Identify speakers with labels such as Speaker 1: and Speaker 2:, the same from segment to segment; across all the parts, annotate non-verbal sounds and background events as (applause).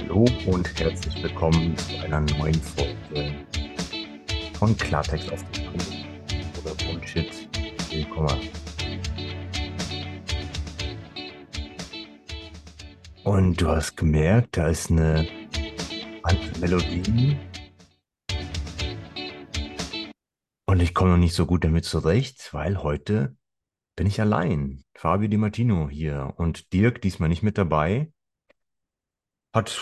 Speaker 1: Hallo und herzlich willkommen zu einer neuen Folge von Klartext auf den Punkt oder Bullshit. Willkommen. Und du hast gemerkt, da ist eine andere Melodie. Und ich komme noch nicht so gut damit zurecht, weil heute bin ich allein. Fabio Di Martino hier und Dirk diesmal nicht mit dabei. Hat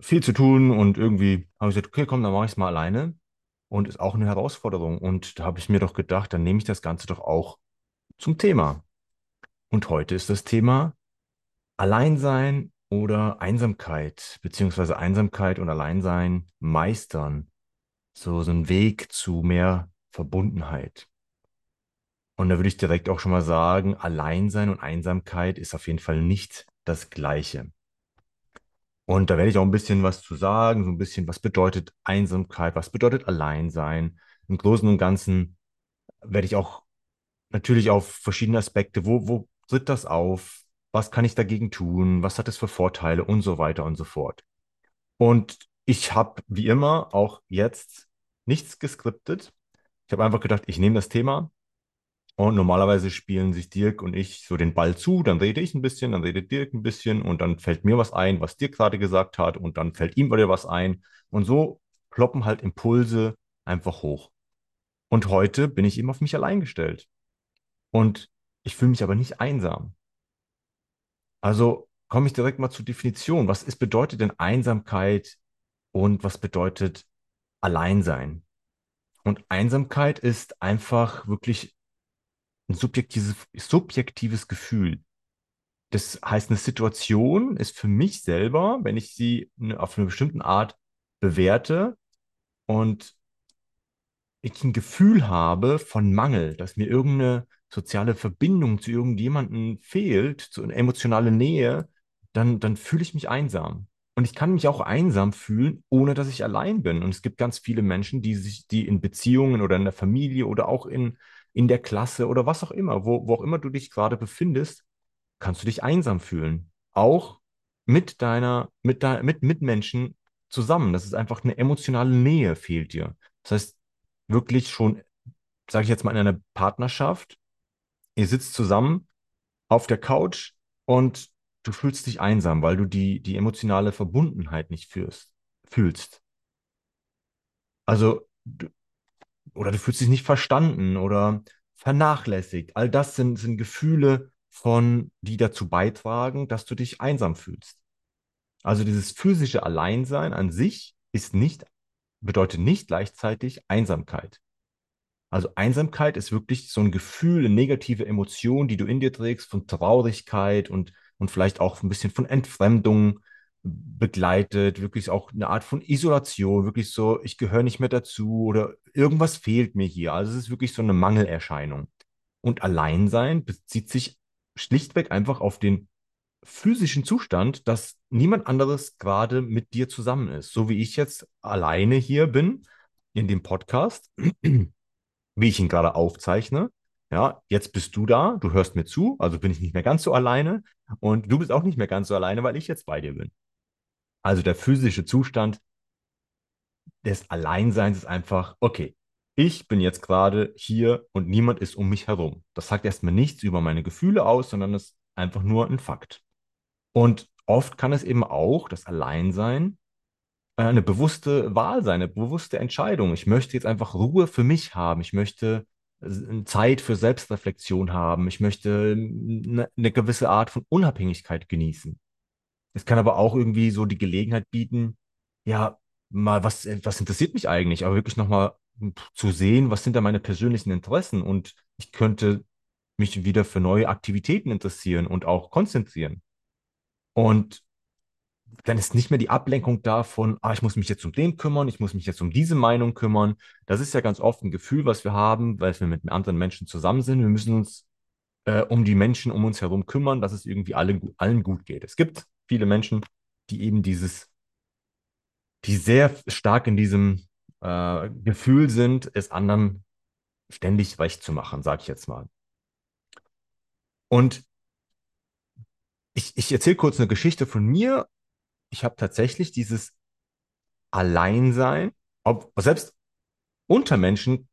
Speaker 1: viel zu tun und irgendwie habe ich gesagt, okay, komm, dann mache ich es mal alleine. Und ist auch eine Herausforderung. Und da habe ich mir doch gedacht, dann nehme ich das Ganze doch auch zum Thema. Und heute ist das Thema Alleinsein oder Einsamkeit, beziehungsweise Einsamkeit und Alleinsein meistern. So, so ein Weg zu mehr Verbundenheit. Und da würde ich direkt auch schon mal sagen, Alleinsein und Einsamkeit ist auf jeden Fall nicht das Gleiche. Und da werde ich auch ein bisschen was zu sagen, so ein bisschen, was bedeutet Einsamkeit, was bedeutet Alleinsein. Im Großen und Ganzen werde ich auch natürlich auf verschiedene Aspekte, wo, wo tritt das auf, was kann ich dagegen tun, was hat es für Vorteile und so weiter und so fort. Und ich habe wie immer auch jetzt nichts geskriptet. Ich habe einfach gedacht, ich nehme das Thema und normalerweise spielen sich Dirk und ich so den Ball zu, dann rede ich ein bisschen, dann redet Dirk ein bisschen und dann fällt mir was ein, was Dirk gerade gesagt hat und dann fällt ihm wieder was ein. Und so ploppen halt Impulse einfach hoch. Und heute bin ich eben auf mich allein gestellt. Und ich fühle mich aber nicht einsam. Also komme ich direkt mal zur Definition. Was ist, bedeutet denn Einsamkeit und was bedeutet Alleinsein? Und Einsamkeit ist einfach wirklich ein subjektives, subjektives Gefühl. Das heißt, eine Situation ist für mich selber, wenn ich sie auf eine bestimmte Art bewerte und ich ein Gefühl habe von Mangel, dass mir irgendeine soziale Verbindung zu irgendjemandem fehlt, so eine emotionale Nähe, dann, dann fühle ich mich einsam. Und ich kann mich auch einsam fühlen, ohne dass ich allein bin. Und es gibt ganz viele Menschen, die sich, die in Beziehungen oder in der Familie oder auch in in der Klasse oder was auch immer, wo, wo auch immer du dich gerade befindest, kannst du dich einsam fühlen. Auch mit deiner, mit, de, mit Mitmenschen zusammen. Das ist einfach eine emotionale Nähe fehlt dir. Das heißt, wirklich schon, sage ich jetzt mal, in einer Partnerschaft, ihr sitzt zusammen auf der Couch und du fühlst dich einsam, weil du die, die emotionale Verbundenheit nicht fühlst, fühlst. Also, du, oder du fühlst dich nicht verstanden oder vernachlässigt. All das sind, sind Gefühle von, die dazu beitragen, dass du dich einsam fühlst. Also dieses physische Alleinsein an sich ist nicht, bedeutet nicht gleichzeitig Einsamkeit. Also Einsamkeit ist wirklich so ein Gefühl, eine negative Emotion, die du in dir trägst von Traurigkeit und, und vielleicht auch ein bisschen von Entfremdung, begleitet, wirklich auch eine Art von Isolation, wirklich so, ich gehöre nicht mehr dazu oder irgendwas fehlt mir hier. Also es ist wirklich so eine Mangelerscheinung. Und Alleinsein bezieht sich schlichtweg einfach auf den physischen Zustand, dass niemand anderes gerade mit dir zusammen ist. So wie ich jetzt alleine hier bin in dem Podcast, (clears throat) wie ich ihn gerade aufzeichne. Ja, jetzt bist du da, du hörst mir zu, also bin ich nicht mehr ganz so alleine und du bist auch nicht mehr ganz so alleine, weil ich jetzt bei dir bin. Also der physische Zustand des Alleinseins ist einfach, okay, ich bin jetzt gerade hier und niemand ist um mich herum. Das sagt erstmal nichts über meine Gefühle aus, sondern es ist einfach nur ein Fakt. Und oft kann es eben auch, das Alleinsein, äh, eine bewusste Wahl sein, eine bewusste Entscheidung. Ich möchte jetzt einfach Ruhe für mich haben. Ich möchte Zeit für Selbstreflexion haben. Ich möchte eine, eine gewisse Art von Unabhängigkeit genießen. Es kann aber auch irgendwie so die Gelegenheit bieten, ja, mal, was, was interessiert mich eigentlich? Aber wirklich nochmal zu sehen, was sind da meine persönlichen Interessen und ich könnte mich wieder für neue Aktivitäten interessieren und auch konzentrieren. Und dann ist nicht mehr die Ablenkung davon, ah, ich muss mich jetzt um den kümmern, ich muss mich jetzt um diese Meinung kümmern. Das ist ja ganz oft ein Gefühl, was wir haben, weil wir mit anderen Menschen zusammen sind. Wir müssen uns äh, um die Menschen um uns herum kümmern, dass es irgendwie alle, allen gut geht. Es gibt viele Menschen, die eben dieses, die sehr stark in diesem äh, Gefühl sind, es anderen ständig recht zu machen, sage ich jetzt mal. Und ich, ich erzähle kurz eine Geschichte von mir. ich habe tatsächlich dieses Alleinsein, ob, selbst unter Menschen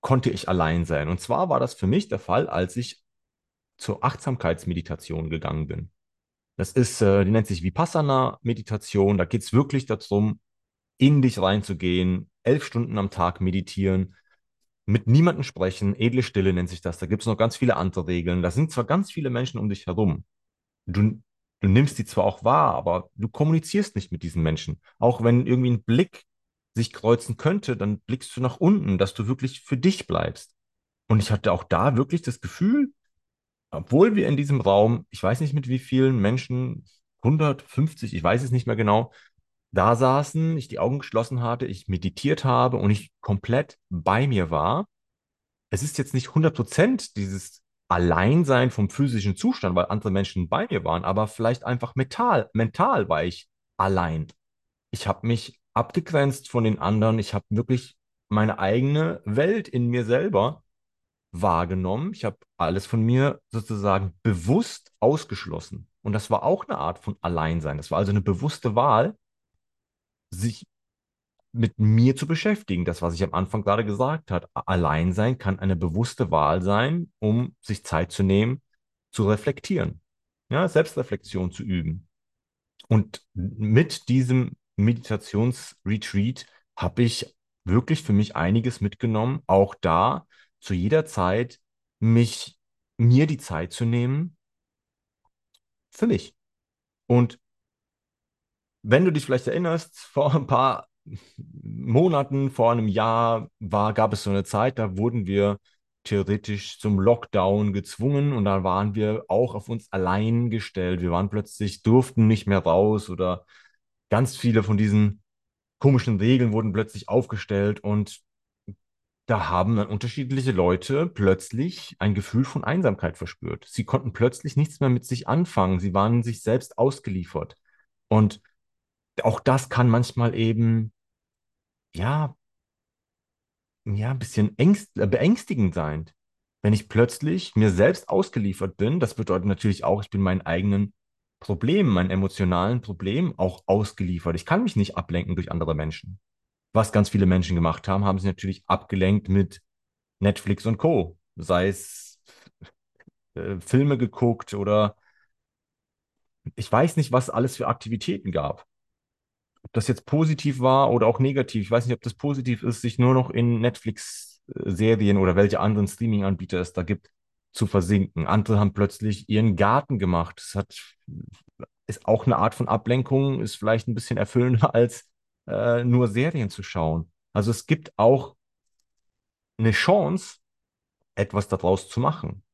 Speaker 1: konnte ich allein sein. Und zwar war das für mich der Fall, als ich zur Achtsamkeitsmeditation gegangen bin. Das ist, äh, die nennt sich Vipassana-Meditation. Da geht es wirklich darum, in dich reinzugehen, elf Stunden am Tag meditieren, mit niemandem sprechen, edle Stille nennt sich das. Da gibt es noch ganz viele andere Regeln. Da sind zwar ganz viele Menschen um dich herum. Du, du nimmst die zwar auch wahr, aber du kommunizierst nicht mit diesen Menschen. Auch wenn irgendwie ein Blick sich kreuzen könnte, dann blickst du nach unten, dass du wirklich für dich bleibst. Und ich hatte auch da wirklich das Gefühl, obwohl wir in diesem Raum, ich weiß nicht mit wie vielen Menschen, 150, ich weiß es nicht mehr genau, da saßen, ich die Augen geschlossen hatte, ich meditiert habe und ich komplett bei mir war. Es ist jetzt nicht 100% dieses Alleinsein vom physischen Zustand, weil andere Menschen bei mir waren, aber vielleicht einfach mental, mental war ich allein. Ich habe mich abgegrenzt von den anderen. Ich habe wirklich meine eigene Welt in mir selber wahrgenommen. Ich habe alles von mir sozusagen bewusst ausgeschlossen. Und das war auch eine Art von Alleinsein. Das war also eine bewusste Wahl, sich mit mir zu beschäftigen. Das, was ich am Anfang gerade gesagt habe. Alleinsein kann eine bewusste Wahl sein, um sich Zeit zu nehmen, zu reflektieren. Ja, Selbstreflexion zu üben. Und mit diesem Meditationsretreat habe ich wirklich für mich einiges mitgenommen, auch da zu jeder Zeit mich, mir die Zeit zu nehmen für mich. Und wenn du dich vielleicht erinnerst, (laughs) vor ein paar Monaten, vor einem Jahr war, gab es so eine Zeit, da wurden wir theoretisch zum Lockdown gezwungen und da waren wir auch auf uns allein gestellt. Wir waren plötzlich, durften nicht mehr raus oder ganz viele von diesen komischen Regeln wurden plötzlich aufgestellt und da haben dann unterschiedliche Leute plötzlich ein Gefühl von Einsamkeit verspürt. Sie konnten plötzlich nichts mehr mit sich anfangen. Sie waren sich selbst ausgeliefert. Und auch das kann manchmal eben, ja, ja, ein bisschen ängst, äh, beängstigend sein. Wenn ich plötzlich mir selbst ausgeliefert bin, das bedeutet natürlich auch, ich bin meinen eigenen Problemen, meinen emotionalen Problemen auch ausgeliefert. Ich kann mich nicht ablenken durch andere Menschen. Was ganz viele Menschen gemacht haben, haben sie natürlich abgelenkt mit Netflix und Co. Sei es äh, Filme geguckt oder ich weiß nicht, was alles für Aktivitäten gab. Ob das jetzt positiv war oder auch negativ. Ich weiß nicht, ob das positiv ist, sich nur noch in Netflix-Serien oder welche anderen Streaming-Anbieter es da gibt, zu versinken. Andere haben plötzlich ihren Garten gemacht. Das hat, ist auch eine Art von Ablenkung, ist vielleicht ein bisschen erfüllender (laughs) als äh, nur Serien zu schauen. Also es gibt auch eine Chance, etwas daraus zu machen.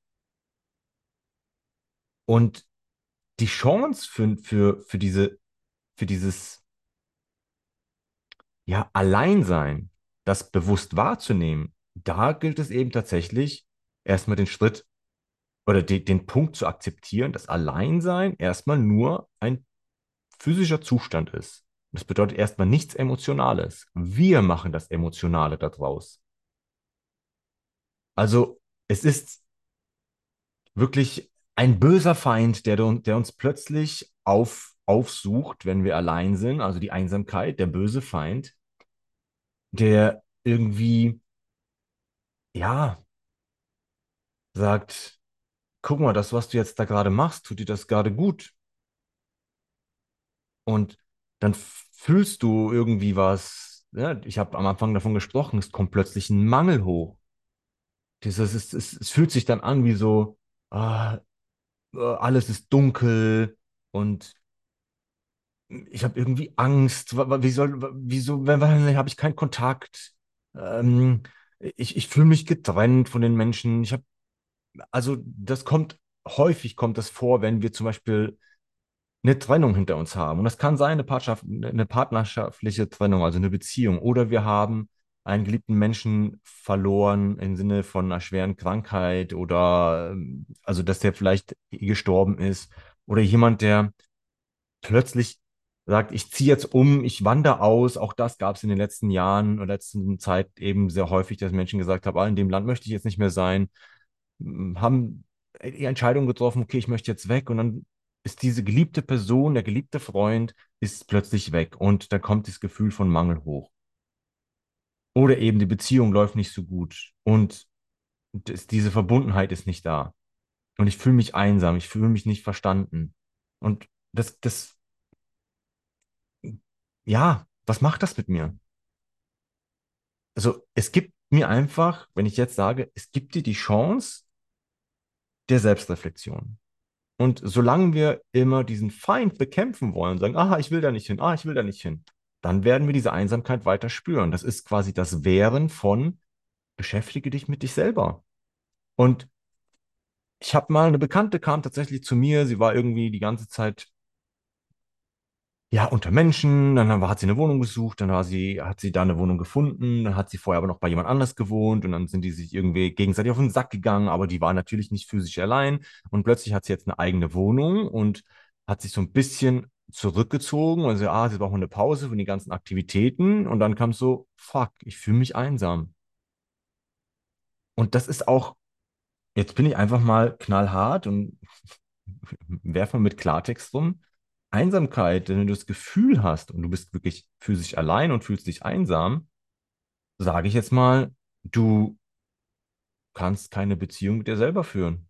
Speaker 1: Und die Chance für, für, für, diese, für dieses ja, Alleinsein, das bewusst wahrzunehmen, da gilt es eben tatsächlich, erstmal den Schritt oder de, den Punkt zu akzeptieren, dass Alleinsein erstmal nur ein physischer Zustand ist. Das bedeutet erstmal nichts Emotionales. Wir machen das Emotionale daraus. Also es ist wirklich ein böser Feind, der, der uns plötzlich auf, aufsucht, wenn wir allein sind, also die Einsamkeit, der böse Feind, der irgendwie, ja, sagt, guck mal, das, was du jetzt da gerade machst, tut dir das gerade gut. Und dann fühlst du irgendwie was. Ja, ich habe am Anfang davon gesprochen, es kommt plötzlich ein Mangel hoch. Dieses, es, es, es fühlt sich dann an wie so, ah, äh, alles ist dunkel und ich habe irgendwie Angst. Wie soll, wieso, habe ich keinen Kontakt? Ähm, ich ich fühle mich getrennt von den Menschen. Ich habe, also das kommt, häufig kommt das vor, wenn wir zum Beispiel eine Trennung hinter uns haben. Und das kann sein, eine, Partnerschaft, eine partnerschaftliche Trennung, also eine Beziehung. Oder wir haben einen geliebten Menschen verloren im Sinne von einer schweren Krankheit oder also, dass der vielleicht gestorben ist. Oder jemand, der plötzlich sagt, ich ziehe jetzt um, ich wandere aus. Auch das gab es in den letzten Jahren oder letzten Zeit eben sehr häufig, dass Menschen gesagt haben, ah, in dem Land möchte ich jetzt nicht mehr sein, haben die Entscheidung getroffen, okay, ich möchte jetzt weg und dann ist diese geliebte Person, der geliebte Freund, ist plötzlich weg und da kommt das Gefühl von Mangel hoch. Oder eben die Beziehung läuft nicht so gut und das, diese Verbundenheit ist nicht da. Und ich fühle mich einsam, ich fühle mich nicht verstanden. Und das, das, ja, was macht das mit mir? Also es gibt mir einfach, wenn ich jetzt sage, es gibt dir die Chance der Selbstreflexion. Und solange wir immer diesen Feind bekämpfen wollen, sagen, ah, ich will da nicht hin, ah, ich will da nicht hin, dann werden wir diese Einsamkeit weiter spüren. Das ist quasi das Wehren von, beschäftige dich mit dich selber. Und ich habe mal eine Bekannte kam tatsächlich zu mir, sie war irgendwie die ganze Zeit ja, unter Menschen, dann hat sie eine Wohnung gesucht, dann war sie, hat sie da eine Wohnung gefunden, dann hat sie vorher aber noch bei jemand anders gewohnt und dann sind die sich irgendwie gegenseitig auf den Sack gegangen, aber die war natürlich nicht für sich allein. Und plötzlich hat sie jetzt eine eigene Wohnung und hat sich so ein bisschen zurückgezogen. Und so, ah, sie braucht eine Pause von den ganzen Aktivitäten. Und dann kam so, fuck, ich fühle mich einsam. Und das ist auch, jetzt bin ich einfach mal knallhart und (laughs) werfe mal mit Klartext rum Einsamkeit, wenn du das Gefühl hast und du bist wirklich für sich allein und fühlst dich einsam, sage ich jetzt mal, du kannst keine Beziehung mit dir selber führen.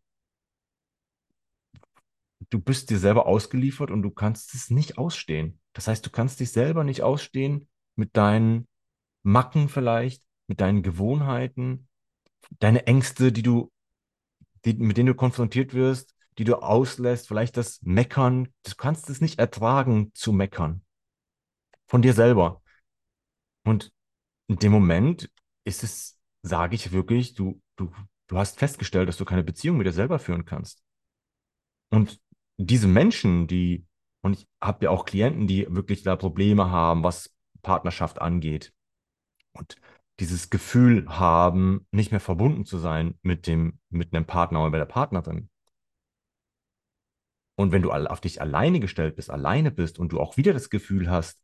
Speaker 1: Du bist dir selber ausgeliefert und du kannst es nicht ausstehen. Das heißt, du kannst dich selber nicht ausstehen mit deinen Macken vielleicht, mit deinen Gewohnheiten, deine Ängste, die du, die, mit denen du konfrontiert wirst, die du auslässt, vielleicht das Meckern. Du kannst es nicht ertragen zu meckern. Von dir selber. Und in dem Moment ist es, sage ich wirklich, du, du, du hast festgestellt, dass du keine Beziehung mit dir selber führen kannst. Und diese Menschen, die, und ich habe ja auch Klienten, die wirklich da Probleme haben, was Partnerschaft angeht. Und dieses Gefühl haben, nicht mehr verbunden zu sein mit dem, mit einem Partner oder mit der Partnerin. Und wenn du auf dich alleine gestellt bist, alleine bist und du auch wieder das Gefühl hast,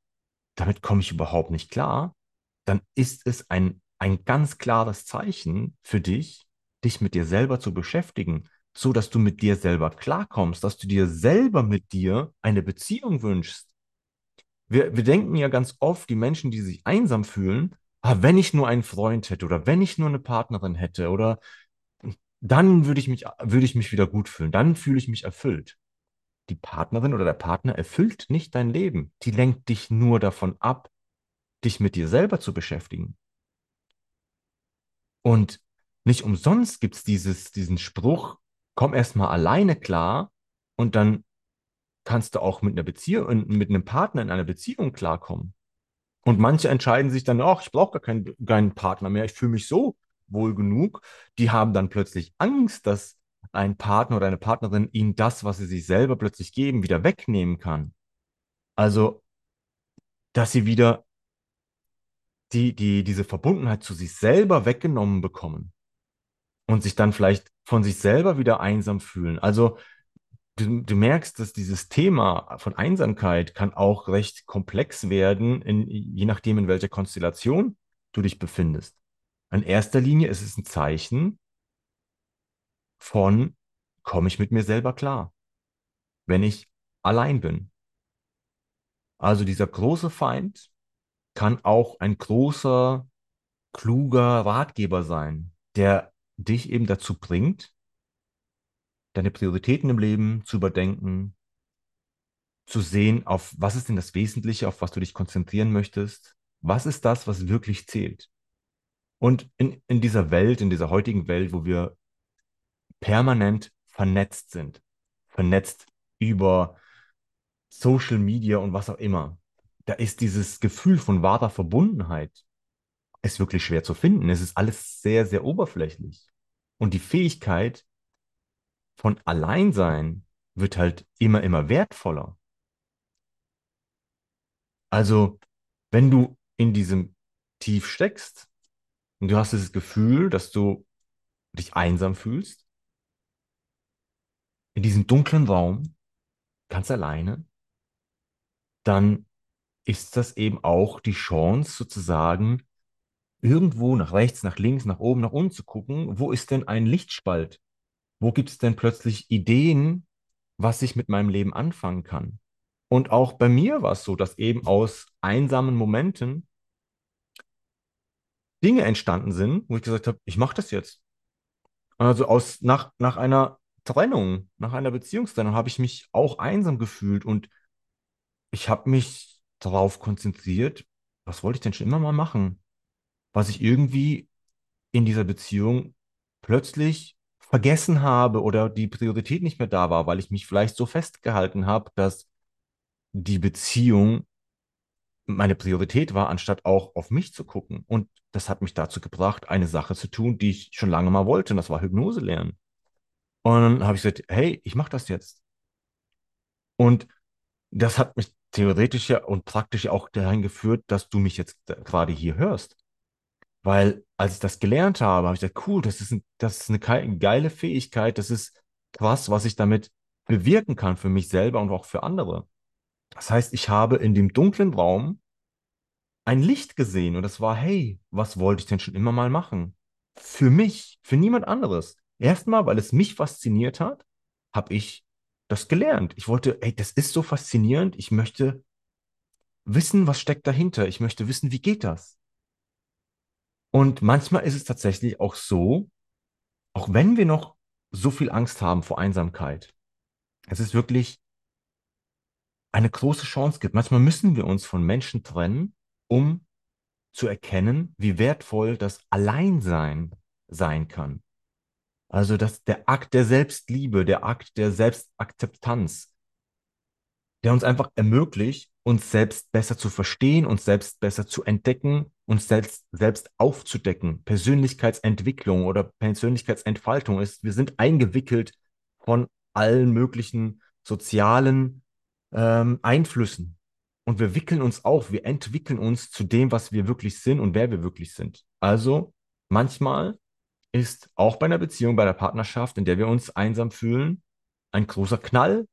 Speaker 1: damit komme ich überhaupt nicht klar, dann ist es ein, ein ganz klares Zeichen für dich, dich mit dir selber zu beschäftigen, so dass du mit dir selber klarkommst, dass du dir selber mit dir eine Beziehung wünschst. Wir, wir denken ja ganz oft, die Menschen, die sich einsam fühlen, ah, wenn ich nur einen Freund hätte oder wenn ich nur eine Partnerin hätte oder dann würde ich mich, würde ich mich wieder gut fühlen, dann fühle ich mich erfüllt die Partnerin oder der Partner erfüllt nicht dein Leben. Die lenkt dich nur davon ab, dich mit dir selber zu beschäftigen. Und nicht umsonst gibt es diesen Spruch, komm erst mal alleine klar und dann kannst du auch mit einer Beziehung, mit einem Partner in einer Beziehung klarkommen. Und manche entscheiden sich dann, ach, ich brauche gar keinen, keinen Partner mehr, ich fühle mich so wohl genug. Die haben dann plötzlich Angst, dass ein Partner oder eine Partnerin ihnen das, was sie sich selber plötzlich geben, wieder wegnehmen kann. Also, dass sie wieder die, die, diese Verbundenheit zu sich selber weggenommen bekommen und sich dann vielleicht von sich selber wieder einsam fühlen. Also, du, du merkst, dass dieses Thema von Einsamkeit kann auch recht komplex werden, in, je nachdem, in welcher Konstellation du dich befindest. In erster Linie ist es ein Zeichen, von, komme ich mit mir selber klar, wenn ich allein bin. Also dieser große Feind kann auch ein großer, kluger Ratgeber sein, der dich eben dazu bringt, deine Prioritäten im Leben zu überdenken, zu sehen, auf was ist denn das Wesentliche, auf was du dich konzentrieren möchtest, was ist das, was wirklich zählt. Und in, in dieser Welt, in dieser heutigen Welt, wo wir permanent vernetzt sind. Vernetzt über Social Media und was auch immer. Da ist dieses Gefühl von wahrer Verbundenheit ist wirklich schwer zu finden. Es ist alles sehr, sehr oberflächlich. Und die Fähigkeit von Alleinsein wird halt immer, immer wertvoller. Also, wenn du in diesem Tief steckst und du hast das Gefühl, dass du dich einsam fühlst, in diesem dunklen Raum, ganz alleine, dann ist das eben auch die Chance sozusagen, irgendwo nach rechts, nach links, nach oben, nach unten zu gucken, wo ist denn ein Lichtspalt? Wo gibt es denn plötzlich Ideen, was ich mit meinem Leben anfangen kann. Und auch bei mir war es so, dass eben aus einsamen Momenten Dinge entstanden sind, wo ich gesagt habe, ich mache das jetzt. Also aus nach, nach einer Trennung, nach einer Beziehungstrennung habe ich mich auch einsam gefühlt und ich habe mich darauf konzentriert, was wollte ich denn schon immer mal machen, was ich irgendwie in dieser Beziehung plötzlich vergessen habe oder die Priorität nicht mehr da war, weil ich mich vielleicht so festgehalten habe, dass die Beziehung meine Priorität war, anstatt auch auf mich zu gucken. Und das hat mich dazu gebracht, eine Sache zu tun, die ich schon lange mal wollte, und das war Hypnose lernen. Und dann habe ich gesagt, hey, ich mache das jetzt. Und das hat mich theoretisch ja und praktisch auch dahin geführt, dass du mich jetzt gerade hier hörst. Weil als ich das gelernt habe, habe ich gesagt, cool, das ist, ein, das ist eine geile Fähigkeit, das ist krass, was ich damit bewirken kann für mich selber und auch für andere. Das heißt, ich habe in dem dunklen Raum ein Licht gesehen und das war, hey, was wollte ich denn schon immer mal machen? Für mich, für niemand anderes. Erstmal, weil es mich fasziniert hat, habe ich das gelernt. Ich wollte, ey, das ist so faszinierend. Ich möchte wissen, was steckt dahinter. Ich möchte wissen, wie geht das? Und manchmal ist es tatsächlich auch so, auch wenn wir noch so viel Angst haben vor Einsamkeit, es ist wirklich eine große Chance gibt. Manchmal müssen wir uns von Menschen trennen, um zu erkennen, wie wertvoll das Alleinsein sein kann. Also dass der Akt der Selbstliebe, der Akt der Selbstakzeptanz, der uns einfach ermöglicht, uns selbst besser zu verstehen, uns selbst besser zu entdecken, uns selbst, selbst aufzudecken. Persönlichkeitsentwicklung oder Persönlichkeitsentfaltung ist, wir sind eingewickelt von allen möglichen sozialen ähm, Einflüssen. Und wir wickeln uns auf, wir entwickeln uns zu dem, was wir wirklich sind und wer wir wirklich sind. Also manchmal ist auch bei einer Beziehung, bei einer Partnerschaft, in der wir uns einsam fühlen, ein großer Knall,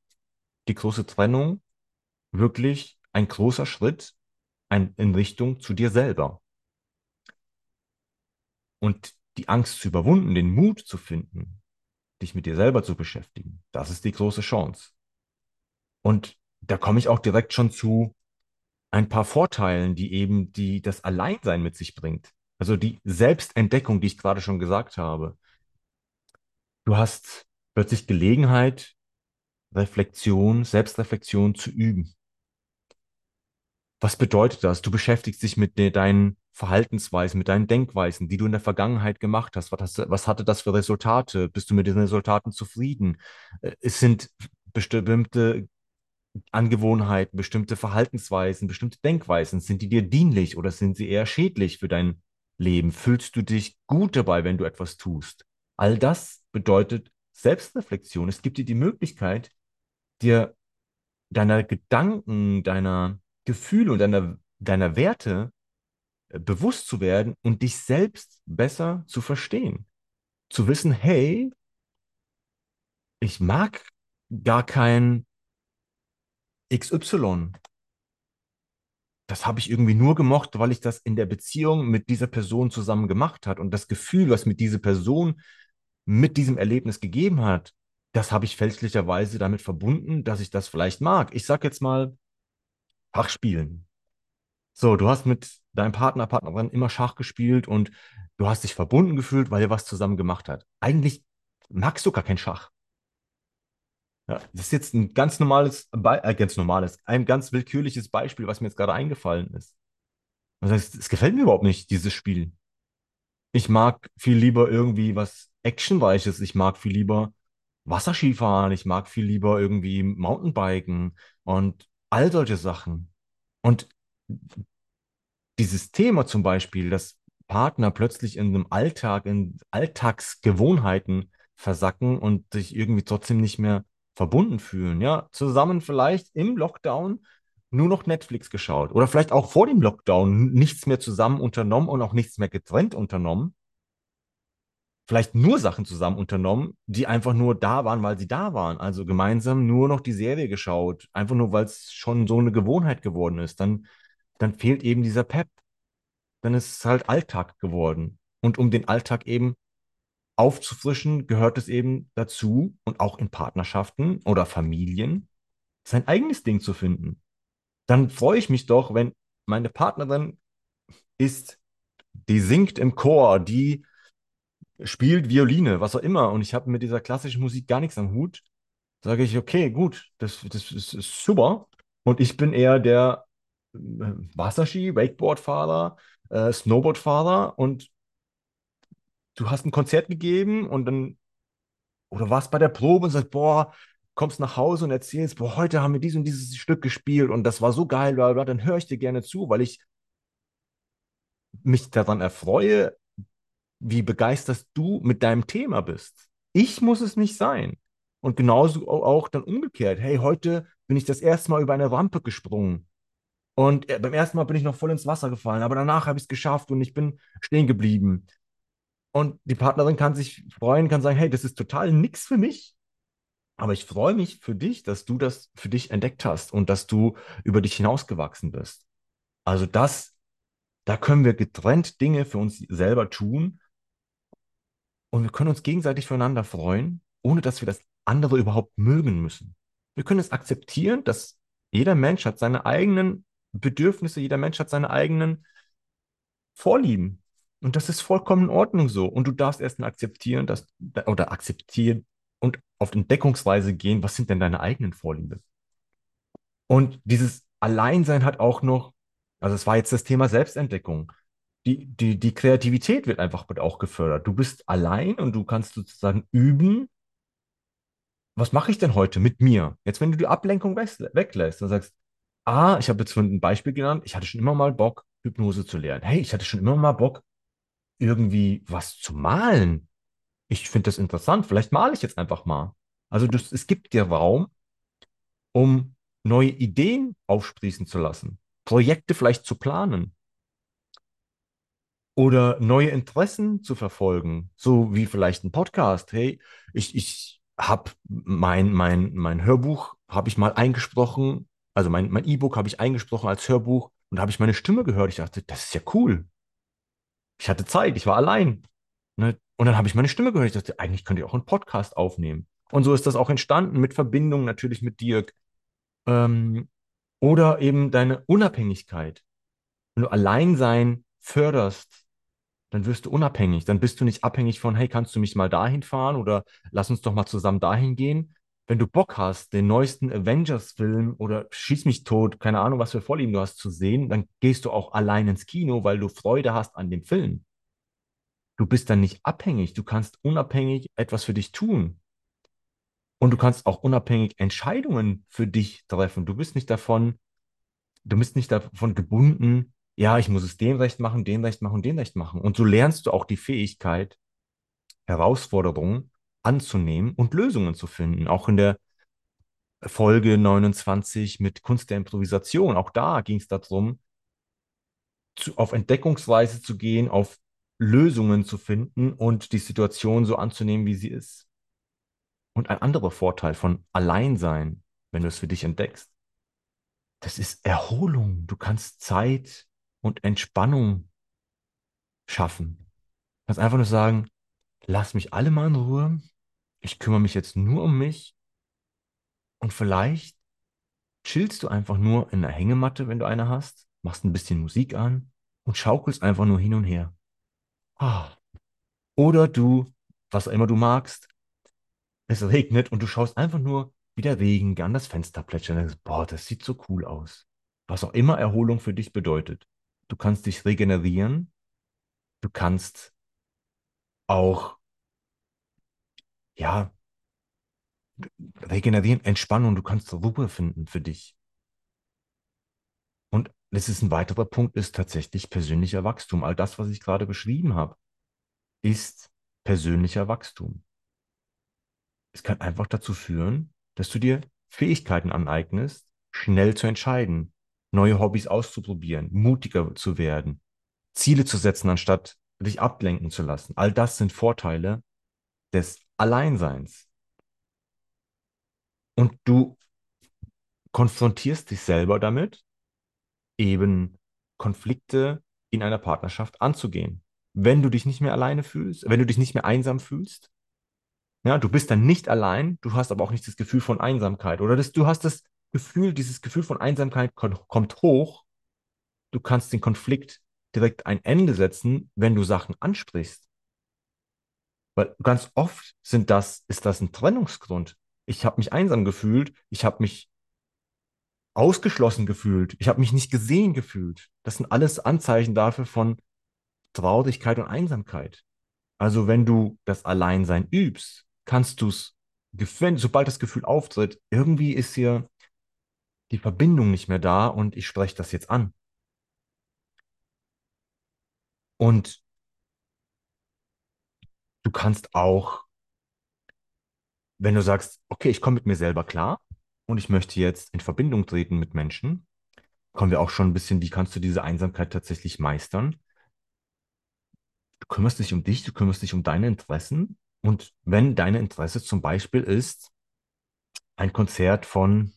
Speaker 1: die große Trennung, wirklich ein großer Schritt ein, in Richtung zu dir selber. Und die Angst zu überwinden, den Mut zu finden, dich mit dir selber zu beschäftigen, das ist die große Chance. Und da komme ich auch direkt schon zu ein paar Vorteilen, die eben die, das Alleinsein mit sich bringt. Also die Selbstentdeckung, die ich gerade schon gesagt habe. Du hast plötzlich Gelegenheit, Reflexion, Selbstreflexion zu üben. Was bedeutet das? Du beschäftigst dich mit de deinen Verhaltensweisen, mit deinen Denkweisen, die du in der Vergangenheit gemacht hast. Was, was hatte das für Resultate? Bist du mit diesen Resultaten zufrieden? Äh, es sind bestimmte Angewohnheiten, bestimmte Verhaltensweisen, bestimmte Denkweisen, sind die dir dienlich oder sind sie eher schädlich für dein Leben? Fühlst du dich gut dabei, wenn du etwas tust? All das bedeutet Selbstreflexion. Es gibt dir die Möglichkeit, dir deiner Gedanken, deiner Gefühle und deiner, deiner Werte äh, bewusst zu werden und dich selbst besser zu verstehen. Zu wissen, hey, ich mag gar kein XY. Das habe ich irgendwie nur gemocht, weil ich das in der Beziehung mit dieser Person zusammen gemacht hat und das Gefühl, was mir diese Person mit diesem Erlebnis gegeben hat, das habe ich fälschlicherweise damit verbunden, dass ich das vielleicht mag. Ich sage jetzt mal Schachspielen. So, du hast mit deinem Partner, Partnerin immer Schach gespielt und du hast dich verbunden gefühlt, weil ihr was zusammen gemacht habt. Eigentlich magst du gar kein Schach. Ja, das ist jetzt ein ganz normales, äh, ganz normales, ein ganz willkürliches Beispiel, was mir jetzt gerade eingefallen ist. Das heißt, es gefällt mir überhaupt nicht, dieses Spiel. Ich mag viel lieber irgendwie was Actionreiches. Ich mag viel lieber Wasserskifahren. Ich mag viel lieber irgendwie Mountainbiken und all solche Sachen. Und dieses Thema zum Beispiel, dass Partner plötzlich in einem Alltag, in Alltagsgewohnheiten versacken und sich irgendwie trotzdem nicht mehr verbunden fühlen, ja, zusammen vielleicht im Lockdown nur noch Netflix geschaut oder vielleicht auch vor dem Lockdown nichts mehr zusammen unternommen und auch nichts mehr getrennt unternommen. Vielleicht nur Sachen zusammen unternommen, die einfach nur da waren, weil sie da waren. Also gemeinsam nur noch die Serie geschaut, einfach nur, weil es schon so eine Gewohnheit geworden ist. Dann, dann fehlt eben dieser Pep. Dann ist es halt Alltag geworden. Und um den Alltag eben aufzufrischen, gehört es eben dazu und auch in Partnerschaften oder Familien, sein eigenes Ding zu finden. Dann freue ich mich doch, wenn meine Partnerin ist, die singt im Chor, die spielt Violine, was auch immer, und ich habe mit dieser klassischen Musik gar nichts am Hut, sage ich, okay, gut, das, das ist, ist super. Und ich bin eher der äh, Wasserski, Wakeboardfahrer, äh, Snowboardfahrer und du hast ein Konzert gegeben und dann, oder warst bei der Probe und sagst, boah, kommst nach Hause und erzählst, boah, heute haben wir dies und dieses Stück gespielt und das war so geil, bla, bla, dann höre ich dir gerne zu, weil ich mich daran erfreue, wie begeistert du mit deinem Thema bist. Ich muss es nicht sein. Und genauso auch dann umgekehrt. Hey, heute bin ich das erste Mal über eine Rampe gesprungen. Und äh, beim ersten Mal bin ich noch voll ins Wasser gefallen, aber danach habe ich es geschafft und ich bin stehen geblieben. Und die Partnerin kann sich freuen, kann sagen, hey, das ist total nix für mich. Aber ich freue mich für dich, dass du das für dich entdeckt hast und dass du über dich hinausgewachsen bist. Also das, da können wir getrennt Dinge für uns selber tun und wir können uns gegenseitig füreinander freuen, ohne dass wir das andere überhaupt mögen müssen. Wir können es akzeptieren, dass jeder Mensch hat seine eigenen Bedürfnisse, jeder Mensch hat seine eigenen Vorlieben. Und das ist vollkommen in Ordnung so. Und du darfst erst mal akzeptieren, dass, oder akzeptieren und auf Entdeckungsreise gehen, was sind denn deine eigenen Vorlieben? Und dieses Alleinsein hat auch noch, also es war jetzt das Thema Selbstentdeckung. Die, die, die Kreativität wird einfach auch gefördert. Du bist allein und du kannst sozusagen üben, was mache ich denn heute mit mir? Jetzt, wenn du die Ablenkung weglässt und sagst, ah, ich habe jetzt ein Beispiel genannt, ich hatte schon immer mal Bock, Hypnose zu lernen. Hey, ich hatte schon immer mal Bock, irgendwie was zu malen. Ich finde das interessant, vielleicht male ich jetzt einfach mal. Also das, es gibt dir Raum, um neue Ideen aufsprießen zu lassen, Projekte vielleicht zu planen oder neue Interessen zu verfolgen, so wie vielleicht ein Podcast. Hey, ich, ich habe mein, mein, mein Hörbuch, habe ich mal eingesprochen, also mein, mein E-Book habe ich eingesprochen als Hörbuch und da habe ich meine Stimme gehört. Ich dachte, das ist ja cool. Ich hatte Zeit, ich war allein. Ne? Und dann habe ich meine Stimme gehört. Ich dachte, eigentlich könnte ich auch einen Podcast aufnehmen. Und so ist das auch entstanden, mit Verbindung natürlich mit Dirk. Ähm, oder eben deine Unabhängigkeit. Wenn du Alleinsein förderst, dann wirst du unabhängig. Dann bist du nicht abhängig von, hey, kannst du mich mal dahin fahren oder lass uns doch mal zusammen dahin gehen. Wenn du Bock hast, den neuesten Avengers-Film oder Schieß mich tot, keine Ahnung, was für Vorlieben du hast zu sehen, dann gehst du auch allein ins Kino, weil du Freude hast an dem Film. Du bist dann nicht abhängig. Du kannst unabhängig etwas für dich tun. Und du kannst auch unabhängig Entscheidungen für dich treffen. Du bist nicht davon, du bist nicht davon gebunden, ja, ich muss es dem Recht machen, dem Recht machen, dem Recht machen. Und so lernst du auch die Fähigkeit, Herausforderungen anzunehmen und Lösungen zu finden. Auch in der Folge 29 mit Kunst der Improvisation. Auch da ging es darum, zu, auf Entdeckungsweise zu gehen, auf Lösungen zu finden und die Situation so anzunehmen, wie sie ist. Und ein anderer Vorteil von Alleinsein, wenn du es für dich entdeckst, das ist Erholung. Du kannst Zeit und Entspannung schaffen. Du kannst einfach nur sagen, lass mich alle mal in Ruhe. Ich kümmere mich jetzt nur um mich. Und vielleicht chillst du einfach nur in der Hängematte, wenn du eine hast, machst ein bisschen Musik an und schaukelst einfach nur hin und her. Ah. Oder du, was auch immer du magst, es regnet und du schaust einfach nur, wie der Regen an das Fenster plätschert und denkst, boah, das sieht so cool aus. Was auch immer Erholung für dich bedeutet. Du kannst dich regenerieren. Du kannst auch, ja, regenerieren, Entspannung. Du kannst Ruhe finden für dich. Und das ist ein weiterer Punkt, ist tatsächlich persönlicher Wachstum. All das, was ich gerade beschrieben habe, ist persönlicher Wachstum. Es kann einfach dazu führen, dass du dir Fähigkeiten aneignest, schnell zu entscheiden, neue Hobbys auszuprobieren, mutiger zu werden, Ziele zu setzen, anstatt dich ablenken zu lassen. All das sind Vorteile des Alleinseins. Und du konfrontierst dich selber damit, eben Konflikte in einer Partnerschaft anzugehen. wenn du dich nicht mehr alleine fühlst, wenn du dich nicht mehr einsam fühlst. Ja, du bist dann nicht allein, du hast aber auch nicht das Gefühl von Einsamkeit. Oder das, du hast das Gefühl, dieses Gefühl von Einsamkeit kommt hoch. Du kannst den Konflikt direkt ein Ende setzen, wenn du Sachen ansprichst. Weil ganz oft sind das, ist das ein Trennungsgrund. Ich habe mich einsam gefühlt, ich habe mich ausgeschlossen gefühlt, ich habe mich nicht gesehen gefühlt. Das sind alles Anzeichen dafür von Traurigkeit und Einsamkeit. Also wenn du das Alleinsein übst, kannst du es, sobald das Gefühl auftritt, irgendwie ist hier die Verbindung nicht mehr da und ich spreche das jetzt an. Und du kannst auch, wenn du sagst, okay, ich komme mit mir selber klar und ich möchte jetzt in Verbindung treten mit Menschen, kommen wir auch schon ein bisschen, wie kannst du diese Einsamkeit tatsächlich meistern? Du kümmerst dich um dich, du kümmerst dich um deine Interessen und wenn deine Interesse zum Beispiel ist, ein Konzert von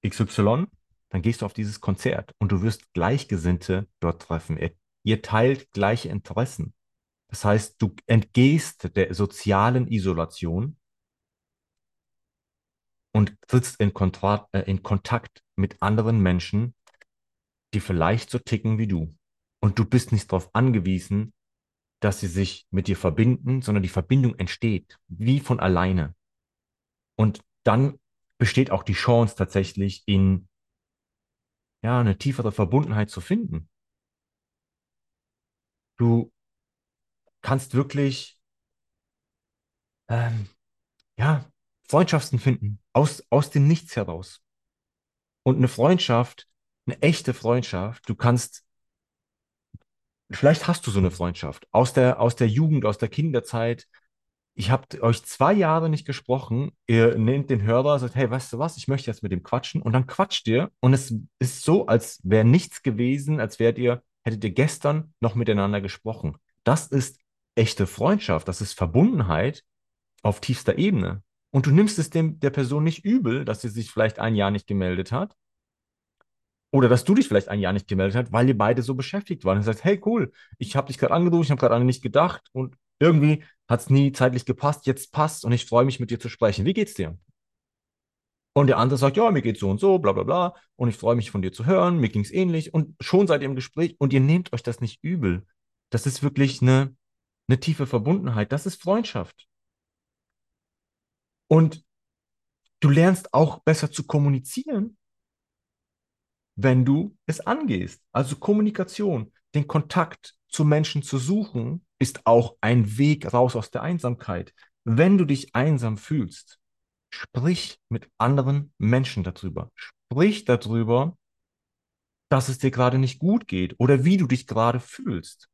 Speaker 1: XY, dann gehst du auf dieses Konzert und du wirst Gleichgesinnte dort treffen. Ihr, ihr teilt gleiche Interessen. Das heißt, du entgehst der sozialen Isolation und trittst in, Kontra äh, in Kontakt mit anderen Menschen, die vielleicht so ticken wie du. Und du bist nicht darauf angewiesen, dass sie sich mit dir verbinden, sondern die Verbindung entsteht wie von alleine. Und dann besteht auch die Chance tatsächlich in ja, eine tiefere Verbundenheit zu finden. Du kannst wirklich ähm, ja, Freundschaften finden aus, aus dem Nichts heraus. Und eine Freundschaft, eine echte Freundschaft, du kannst vielleicht hast du so eine Freundschaft aus der, aus der Jugend, aus der Kinderzeit. Ich habe euch zwei Jahre nicht gesprochen. Ihr nehmt den Hörer, sagt, hey, weißt du was, ich möchte jetzt mit dem quatschen. Und dann quatscht ihr. Und es ist so, als wäre nichts gewesen, als wärt ihr, hättet ihr gestern noch miteinander gesprochen. Das ist echte Freundschaft. Das ist Verbundenheit auf tiefster Ebene. Und du nimmst es dem, der Person nicht übel, dass sie sich vielleicht ein Jahr nicht gemeldet hat, oder dass du dich vielleicht ein Jahr nicht gemeldet hast, weil ihr beide so beschäftigt waren. Und sagst, hey, cool, ich habe dich gerade angerufen, ich habe gerade an nicht gedacht und irgendwie hat es nie zeitlich gepasst, jetzt passt und ich freue mich mit dir zu sprechen. Wie geht's dir? Und der andere sagt, ja, mir geht's so und so, bla bla bla. Und ich freue mich von dir zu hören, mir ging's ähnlich. Und schon seid ihr im Gespräch und ihr nehmt euch das nicht übel. Das ist wirklich eine, eine tiefe Verbundenheit. Das ist Freundschaft. Und du lernst auch besser zu kommunizieren, wenn du es angehst. Also Kommunikation, den Kontakt zu Menschen zu suchen, ist auch ein Weg raus aus der Einsamkeit. Wenn du dich einsam fühlst, sprich mit anderen Menschen darüber. Sprich darüber, dass es dir gerade nicht gut geht oder wie du dich gerade fühlst.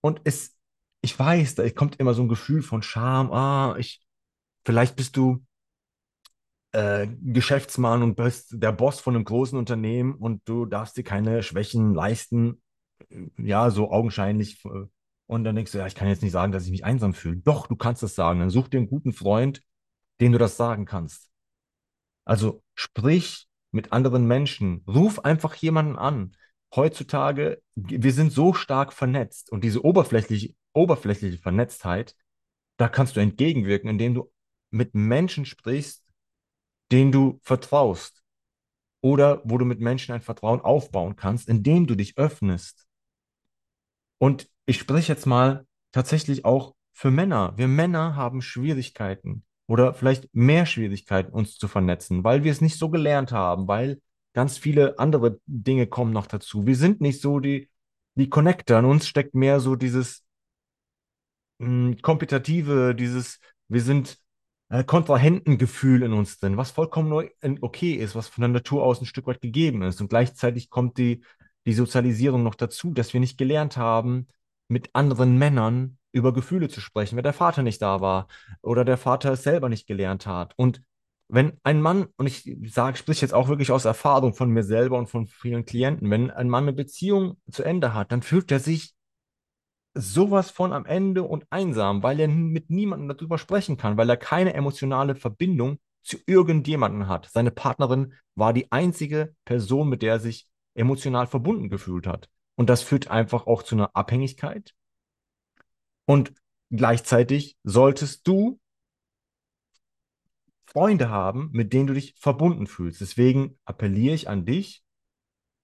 Speaker 1: Und es, ich weiß, da kommt immer so ein Gefühl von Scham. Ah, ich, vielleicht bist du äh, Geschäftsmann und bist der Boss von einem großen Unternehmen und du darfst dir keine Schwächen leisten, ja, so augenscheinlich. Äh, und dann denkst du, ja, ich kann jetzt nicht sagen, dass ich mich einsam fühle. Doch, du kannst das sagen. Dann such dir einen guten Freund, dem du das sagen kannst. Also sprich mit anderen Menschen. Ruf einfach jemanden an. Heutzutage, wir sind so stark vernetzt und diese oberflächliche, oberflächliche Vernetztheit, da kannst du entgegenwirken, indem du mit Menschen sprichst, denen du vertraust oder wo du mit Menschen ein Vertrauen aufbauen kannst, indem du dich öffnest. Und ich spreche jetzt mal tatsächlich auch für Männer. Wir Männer haben Schwierigkeiten oder vielleicht mehr Schwierigkeiten, uns zu vernetzen, weil wir es nicht so gelernt haben, weil ganz viele andere Dinge kommen noch dazu. Wir sind nicht so die, die Connector. In uns steckt mehr so dieses hm, kompetitive, dieses, wir sind äh, Kontrahentengefühl in uns drin, was vollkommen okay ist, was von der Natur aus ein Stück weit gegeben ist. Und gleichzeitig kommt die, die Sozialisierung noch dazu, dass wir nicht gelernt haben, mit anderen Männern über Gefühle zu sprechen, wenn der Vater nicht da war oder der Vater es selber nicht gelernt hat. Und wenn ein Mann, und ich sage, sprich jetzt auch wirklich aus Erfahrung von mir selber und von vielen Klienten, wenn ein Mann eine Beziehung zu Ende hat, dann fühlt er sich sowas von am Ende und einsam, weil er mit niemandem darüber sprechen kann, weil er keine emotionale Verbindung zu irgendjemandem hat. Seine Partnerin war die einzige Person, mit der er sich emotional verbunden gefühlt hat. Und das führt einfach auch zu einer Abhängigkeit. Und gleichzeitig solltest du Freunde haben, mit denen du dich verbunden fühlst. Deswegen appelliere ich an dich,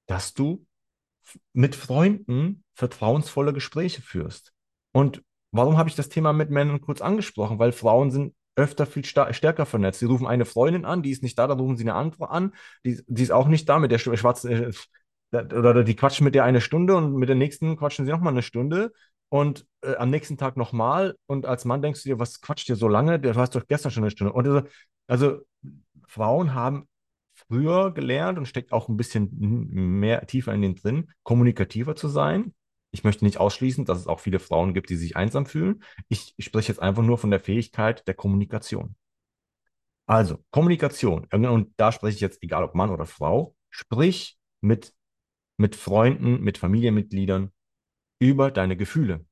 Speaker 1: dass du mit Freunden vertrauensvolle Gespräche führst. Und warum habe ich das Thema mit Männern kurz angesprochen? Weil Frauen sind öfter viel stärker vernetzt. Sie rufen eine Freundin an, die ist nicht da, dann rufen sie eine andere an, die, die ist auch nicht da mit der schwarzen, äh, oder die quatschen mit der eine Stunde und mit der nächsten quatschen sie nochmal eine Stunde und äh, am nächsten Tag nochmal und als Mann denkst du dir, was quatscht ihr so lange? Du hast doch gestern schon eine Stunde. Und also, also Frauen haben früher gelernt und steckt auch ein bisschen mehr tiefer in den drin, kommunikativer zu sein. Ich möchte nicht ausschließen, dass es auch viele Frauen gibt, die sich einsam fühlen. Ich, ich spreche jetzt einfach nur von der Fähigkeit der Kommunikation. Also, Kommunikation. Und da spreche ich jetzt, egal ob Mann oder Frau, sprich mit, mit Freunden, mit Familienmitgliedern über deine Gefühle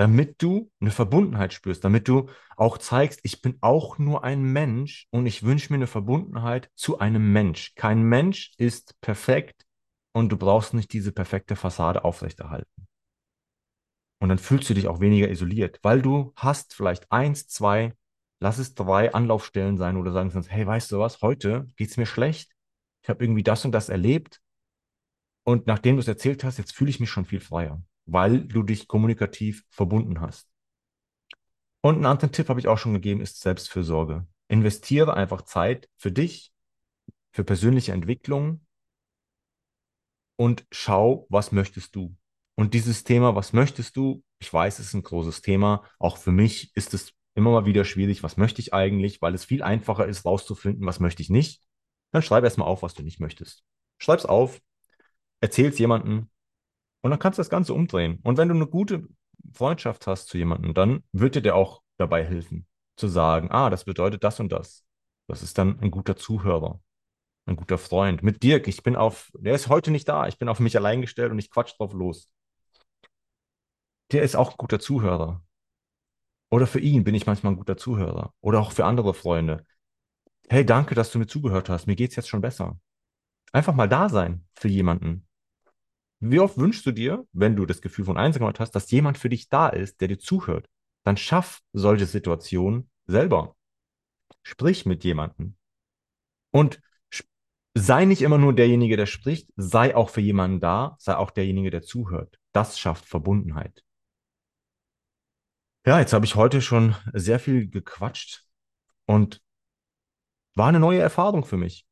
Speaker 1: damit du eine Verbundenheit spürst, damit du auch zeigst, ich bin auch nur ein Mensch und ich wünsche mir eine Verbundenheit zu einem Mensch. Kein Mensch ist perfekt und du brauchst nicht diese perfekte Fassade aufrechterhalten. Und dann fühlst du dich auch weniger isoliert, weil du hast vielleicht eins, zwei, lass es drei Anlaufstellen sein oder sagen kannst, hey, weißt du was, heute geht es mir schlecht. Ich habe irgendwie das und das erlebt. Und nachdem du es erzählt hast, jetzt fühle ich mich schon viel freier weil du dich kommunikativ verbunden hast. Und einen anderen Tipp habe ich auch schon gegeben, ist Selbstfürsorge. Investiere einfach Zeit für dich, für persönliche Entwicklung und schau, was möchtest du. Und dieses Thema, was möchtest du? Ich weiß, es ist ein großes Thema. Auch für mich ist es immer mal wieder schwierig, was möchte ich eigentlich, weil es viel einfacher ist, rauszufinden, was möchte ich nicht. Dann schreib erstmal auf, was du nicht möchtest. Schreib's auf, erzähl's jemandem, und dann kannst du das Ganze umdrehen. Und wenn du eine gute Freundschaft hast zu jemandem, dann wird dir der auch dabei helfen, zu sagen, ah, das bedeutet das und das. Das ist dann ein guter Zuhörer, ein guter Freund. Mit Dirk, ich bin auf, der ist heute nicht da, ich bin auf mich allein gestellt und ich quatsch drauf los. Der ist auch ein guter Zuhörer. Oder für ihn bin ich manchmal ein guter Zuhörer. Oder auch für andere Freunde. Hey, danke, dass du mir zugehört hast. Mir geht's jetzt schon besser. Einfach mal da sein für jemanden. Wie oft wünschst du dir, wenn du das Gefühl von Einsamkeit hast, dass jemand für dich da ist, der dir zuhört? Dann schaff solche Situationen selber. Sprich mit jemandem. Und sei nicht immer nur derjenige, der spricht, sei auch für jemanden da, sei auch derjenige, der zuhört. Das schafft Verbundenheit. Ja, jetzt habe ich heute schon sehr viel gequatscht und war eine neue Erfahrung für mich.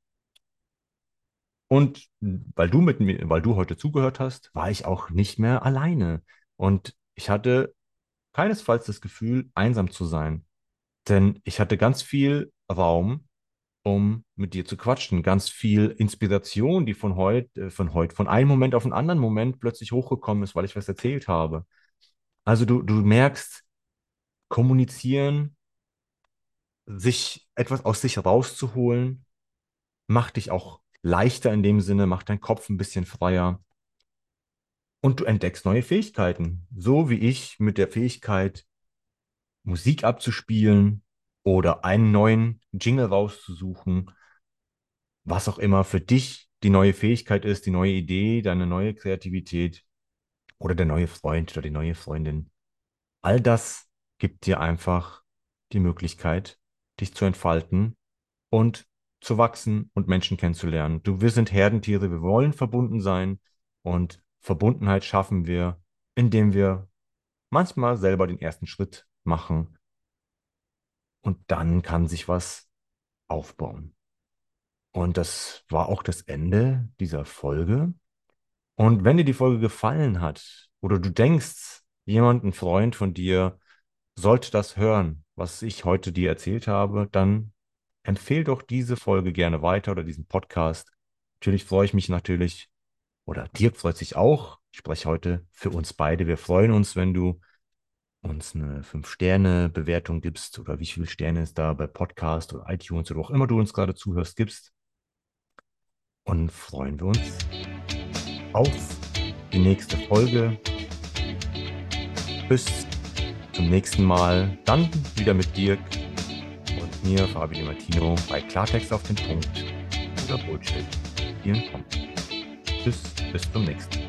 Speaker 1: Und weil du mit mir, weil du heute zugehört hast, war ich auch nicht mehr alleine. Und ich hatte keinesfalls das Gefühl, einsam zu sein. Denn ich hatte ganz viel Raum, um mit dir zu quatschen. Ganz viel Inspiration, die von heute, äh, von heute, von einem Moment auf einen anderen Moment plötzlich hochgekommen ist, weil ich was erzählt habe. Also du, du merkst, kommunizieren, sich etwas aus sich rauszuholen, macht dich auch leichter in dem Sinne, macht deinen Kopf ein bisschen freier. Und du entdeckst neue Fähigkeiten. So wie ich mit der Fähigkeit, Musik abzuspielen oder einen neuen Jingle rauszusuchen, was auch immer für dich die neue Fähigkeit ist, die neue Idee, deine neue Kreativität oder der neue Freund oder die neue Freundin. All das gibt dir einfach die Möglichkeit, dich zu entfalten und zu wachsen und Menschen kennenzulernen. Du, wir sind Herdentiere, wir wollen verbunden sein und Verbundenheit schaffen wir, indem wir manchmal selber den ersten Schritt machen und dann kann sich was aufbauen. Und das war auch das Ende dieser Folge. Und wenn dir die Folge gefallen hat oder du denkst, jemand, ein Freund von dir, sollte das hören, was ich heute dir erzählt habe, dann empfehle doch diese Folge gerne weiter oder diesen Podcast. Natürlich freue ich mich natürlich, oder Dirk freut sich auch. Ich spreche heute für uns beide. Wir freuen uns, wenn du uns eine 5-Sterne-Bewertung gibst oder wie viele Sterne es da bei Podcast oder iTunes oder wo auch immer du uns gerade zuhörst gibst. Und freuen wir uns auf die nächste Folge. Bis zum nächsten Mal. Dann wieder mit Dirk mir, Fabio Martino, bei Klartext auf den Punkt oder Bullshit. Vielen Dank. Tschüss, bis zum nächsten Mal.